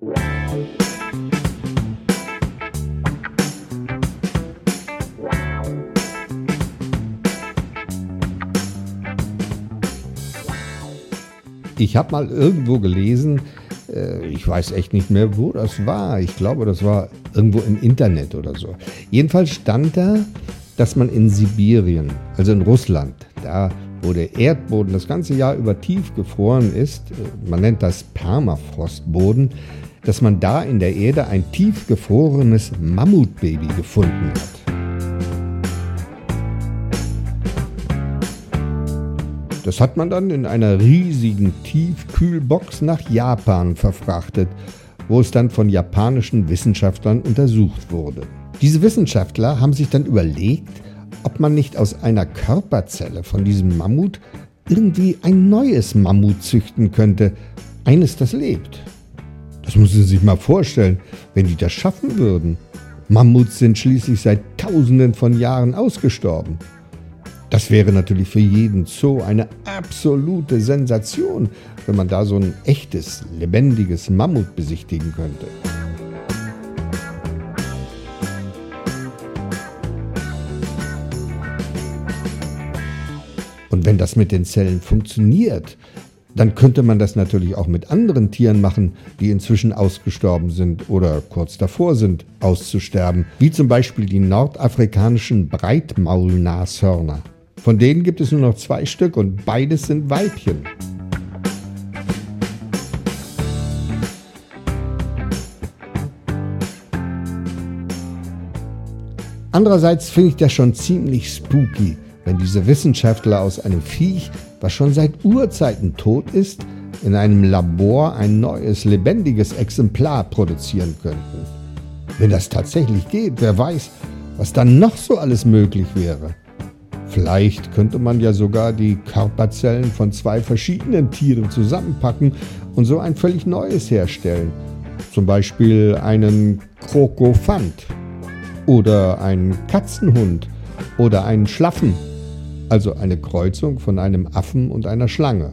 Ich habe mal irgendwo gelesen, äh, ich weiß echt nicht mehr, wo das war. Ich glaube, das war irgendwo im Internet oder so. Jedenfalls stand da, dass man in Sibirien, also in Russland, da wo der Erdboden das ganze Jahr über tief gefroren ist, äh, man nennt das Permafrostboden, dass man da in der Erde ein tief gefrorenes Mammutbaby gefunden hat. Das hat man dann in einer riesigen Tiefkühlbox nach Japan verfrachtet, wo es dann von japanischen Wissenschaftlern untersucht wurde. Diese Wissenschaftler haben sich dann überlegt, ob man nicht aus einer Körperzelle von diesem Mammut irgendwie ein neues Mammut züchten könnte, eines, das lebt. Das müssen Sie sich mal vorstellen, wenn die das schaffen würden. Mammuts sind schließlich seit Tausenden von Jahren ausgestorben. Das wäre natürlich für jeden Zoo eine absolute Sensation, wenn man da so ein echtes, lebendiges Mammut besichtigen könnte. Und wenn das mit den Zellen funktioniert, dann könnte man das natürlich auch mit anderen Tieren machen, die inzwischen ausgestorben sind oder kurz davor sind, auszusterben, wie zum Beispiel die nordafrikanischen Breitmaulnashörner. Von denen gibt es nur noch zwei Stück und beides sind Weibchen. Andererseits finde ich das schon ziemlich spooky, wenn diese Wissenschaftler aus einem Viech, was schon seit Urzeiten tot ist, in einem Labor ein neues, lebendiges Exemplar produzieren könnten. Wenn das tatsächlich geht, wer weiß, was dann noch so alles möglich wäre. Vielleicht könnte man ja sogar die Körperzellen von zwei verschiedenen Tieren zusammenpacken und so ein völlig neues herstellen. Zum Beispiel einen Krokophant oder einen Katzenhund oder einen Schlaffen, also eine Kreuzung von einem Affen und einer Schlange.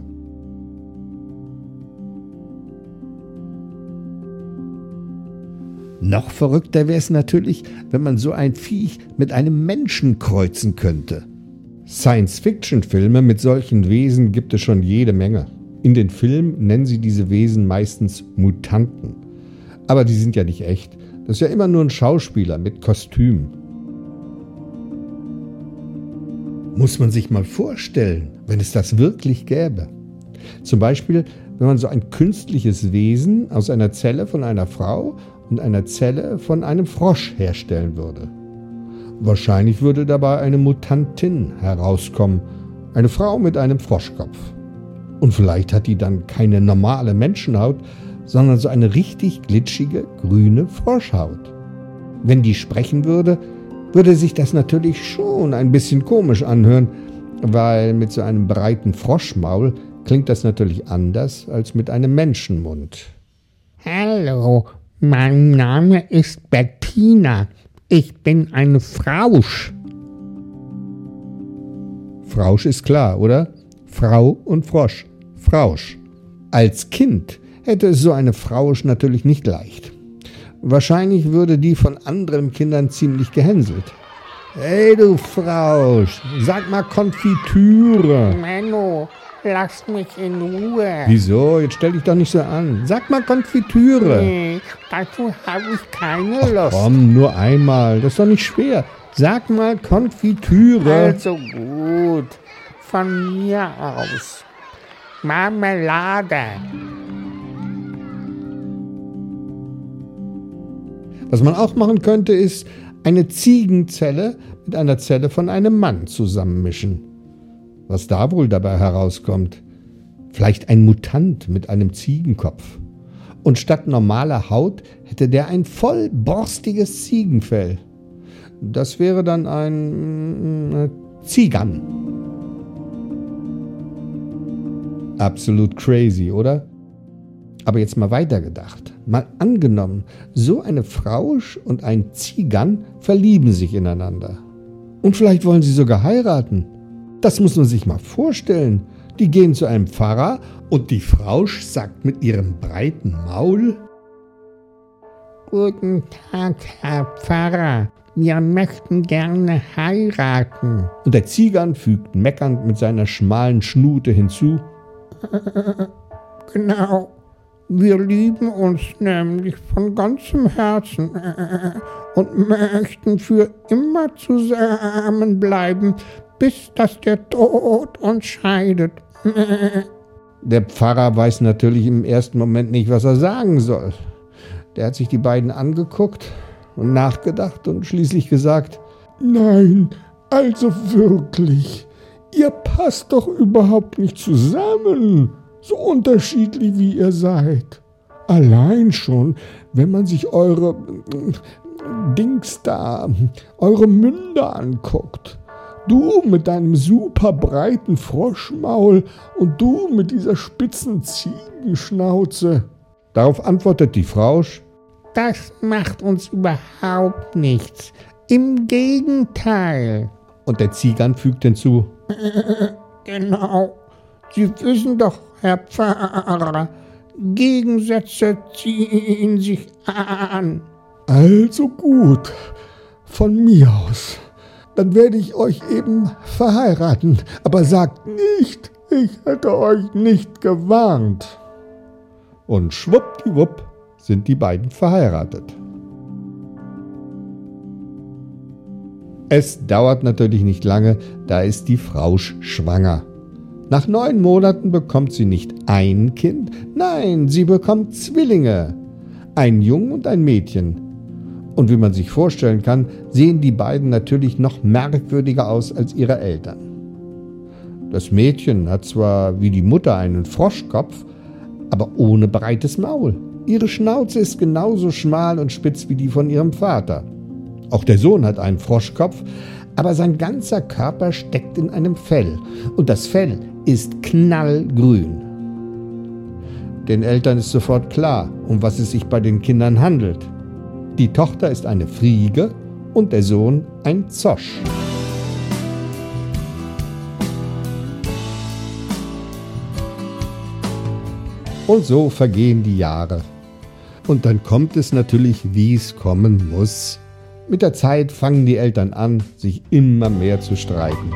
Noch verrückter wäre es natürlich, wenn man so ein Viech mit einem Menschen kreuzen könnte. Science-Fiction-Filme mit solchen Wesen gibt es schon jede Menge. In den Filmen nennen sie diese Wesen meistens Mutanten. Aber die sind ja nicht echt. Das ist ja immer nur ein Schauspieler mit Kostüm. Muss man sich mal vorstellen, wenn es das wirklich gäbe. Zum Beispiel, wenn man so ein künstliches Wesen aus einer Zelle von einer Frau und einer Zelle von einem Frosch herstellen würde. Wahrscheinlich würde dabei eine Mutantin herauskommen, eine Frau mit einem Froschkopf. Und vielleicht hat die dann keine normale Menschenhaut, sondern so eine richtig glitschige grüne Froschhaut. Wenn die sprechen würde, würde sich das natürlich schon ein bisschen komisch anhören, weil mit so einem breiten Froschmaul klingt das natürlich anders als mit einem Menschenmund. Hallo, mein Name ist Bettina. Ich bin eine Frausch. Frausch ist klar, oder? Frau und Frosch. Frausch. Als Kind hätte es so eine Frausch natürlich nicht leicht. Wahrscheinlich würde die von anderen Kindern ziemlich gehänselt. Hey du Frausch, sag mal Konfitüre. Menno, Lass mich in Ruhe. Wieso? Jetzt stell dich doch nicht so an. Sag mal Konfitüre. Nee, dazu habe ich keine Ach, Lust. Komm, nur einmal. Das ist doch nicht schwer. Sag mal Konfitüre. Also gut. Von mir aus. Marmelade. Was man auch machen könnte, ist eine Ziegenzelle mit einer Zelle von einem Mann zusammenmischen. Was da wohl dabei herauskommt? Vielleicht ein Mutant mit einem Ziegenkopf. Und statt normaler Haut hätte der ein voll borstiges Ziegenfell. Das wäre dann ein äh, Ziegern. Absolut crazy, oder? Aber jetzt mal weitergedacht. Mal angenommen, so eine Frausch und ein Ziegern verlieben sich ineinander. Und vielleicht wollen sie sogar heiraten. Das muss man sich mal vorstellen. Die gehen zu einem Pfarrer und die Frau sagt mit ihrem breiten Maul, Guten Tag, Herr Pfarrer. Wir möchten gerne heiraten. Und der Ziegern fügt meckernd mit seiner schmalen Schnute hinzu. Genau. Wir lieben uns nämlich von ganzem Herzen und möchten für immer zusammenbleiben, bis dass der Tod uns scheidet. Der Pfarrer weiß natürlich im ersten Moment nicht, was er sagen soll. Der hat sich die beiden angeguckt und nachgedacht und schließlich gesagt, Nein, also wirklich, ihr passt doch überhaupt nicht zusammen, so unterschiedlich wie ihr seid. Allein schon, wenn man sich eure äh, Dings da, eure Münder anguckt. Du mit deinem super breiten Froschmaul und du mit dieser spitzen Ziegenschnauze. Darauf antwortet die Frau, Das macht uns überhaupt nichts. Im Gegenteil. und der Ziegern fügt hinzu, Genau. Sie wissen doch, Herr Pfarrer, Gegensätze ziehen sich an. Also gut, von mir aus. Dann werde ich euch eben verheiraten. Aber sagt nicht, ich hätte euch nicht gewarnt. und schwuppdiwupp sind die beiden verheiratet. Es dauert natürlich nicht lange, da ist die Frau sch- schwanger. Nach neun Monaten bekommt sie nicht ein Kind, nein, sie bekommt Zwillinge. Ein Jungen und ein Mädchen. Und wie man sich vorstellen kann, sehen die beiden natürlich noch merkwürdiger aus als ihre Eltern. Das Mädchen hat zwar wie die Mutter einen Froschkopf, aber ohne breites Maul. Ihre Schnauze ist genauso schmal und spitz wie die von ihrem Vater. Auch der Sohn hat einen Froschkopf, aber sein ganzer Körper steckt in einem Fell und das Fell ist knallgrün. Den Eltern ist sofort klar, um was es sich bei den Kindern handelt. Die Tochter ist eine Friege und der Sohn ein Zosch. Und so vergehen die Jahre. Und dann kommt es natürlich, wie es kommen muss. Mit der Zeit fangen die Eltern an, sich immer mehr zu streiten.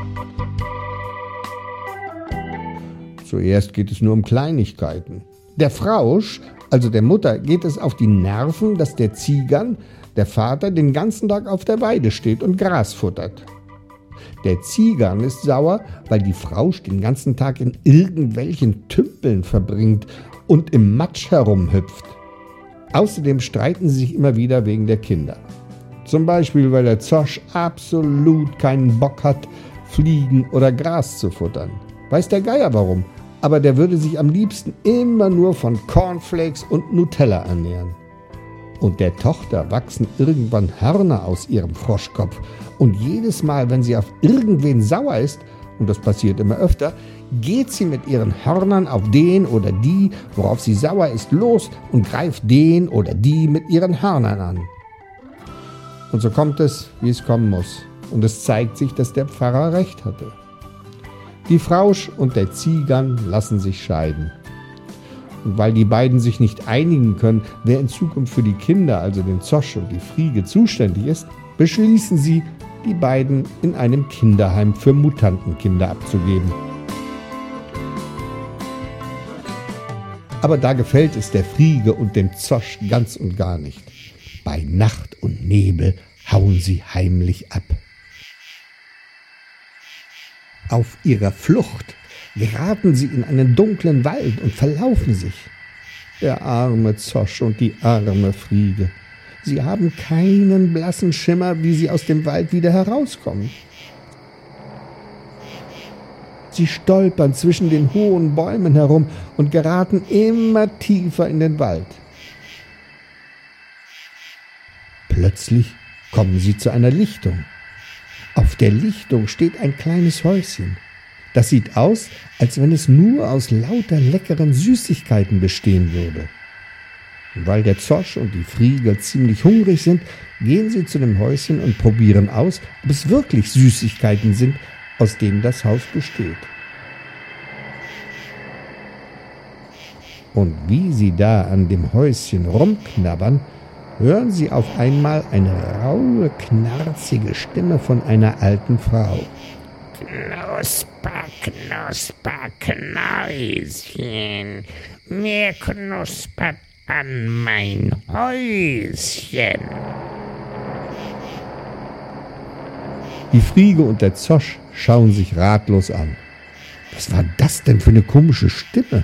Zuerst geht es nur um Kleinigkeiten. Der Frausch, also der Mutter, geht es auf die Nerven, dass der Ziegern, der Vater, den ganzen Tag auf der Weide steht und Gras futtert. Der Ziegern ist sauer, weil die Frausch den ganzen Tag in irgendwelchen Tümpeln verbringt und im Matsch herumhüpft. Außerdem streiten sie sich immer wieder wegen der Kinder. Zum Beispiel, weil der Zosch absolut keinen Bock hat, Fliegen oder Gras zu futtern. Weiß der Geier warum, aber der würde sich am liebsten immer nur von Cornflakes und Nutella ernähren. Und der Tochter wachsen irgendwann Hörner aus ihrem Froschkopf. Und jedes Mal, wenn sie auf irgendwen sauer ist, und das passiert immer öfter, geht sie mit ihren Hörnern auf den oder die, worauf sie sauer ist, los und greift den oder die mit ihren Hörnern an. Und so kommt es, wie es kommen muss. Und es zeigt sich, dass der Pfarrer recht hatte. Die Frausch und der Ziegern lassen sich scheiden. Und weil die beiden sich nicht einigen können, wer in Zukunft für die Kinder, also den Zosch und die Friege, zuständig ist, beschließen sie, die beiden in einem Kinderheim für Mutantenkinder abzugeben. Aber da gefällt es der Friege und dem Zosch ganz und gar nicht. Bei Nacht und Nebel hauen sie heimlich ab. Auf ihrer Flucht geraten sie in einen dunklen Wald und verlaufen sich. Der arme Zosch und die arme Friege. Sie haben keinen blassen Schimmer, wie sie aus dem Wald wieder herauskommen. Sie stolpern zwischen den hohen Bäumen herum und geraten immer tiefer in den Wald. Plötzlich kommen sie zu einer Lichtung. Auf der Lichtung steht ein kleines Häuschen. Das sieht aus, als wenn es nur aus lauter leckeren Süßigkeiten bestehen würde. Und weil der Zosch und die Friege ziemlich hungrig sind, gehen sie zu dem Häuschen und probieren aus, ob es wirklich Süßigkeiten sind, aus denen das Haus besteht. Und wie sie da an dem Häuschen rumknabbern, hören sie auf einmal eine raue, knarzige Stimme von einer alten Frau. Knusper, knusper, Knäuschen, mir knuspert an mein Häuschen. Die Friege und der Zosch schauen sich ratlos an. Was war das denn für eine komische Stimme?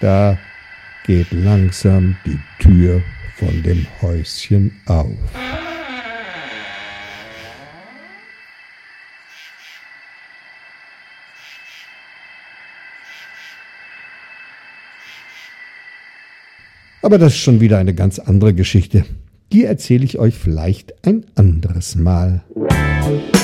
Da geht langsam die Tür von dem Häuschen auf. Aber das ist schon wieder eine ganz andere Geschichte. Die erzähle ich euch vielleicht ein anderes Mal. Musik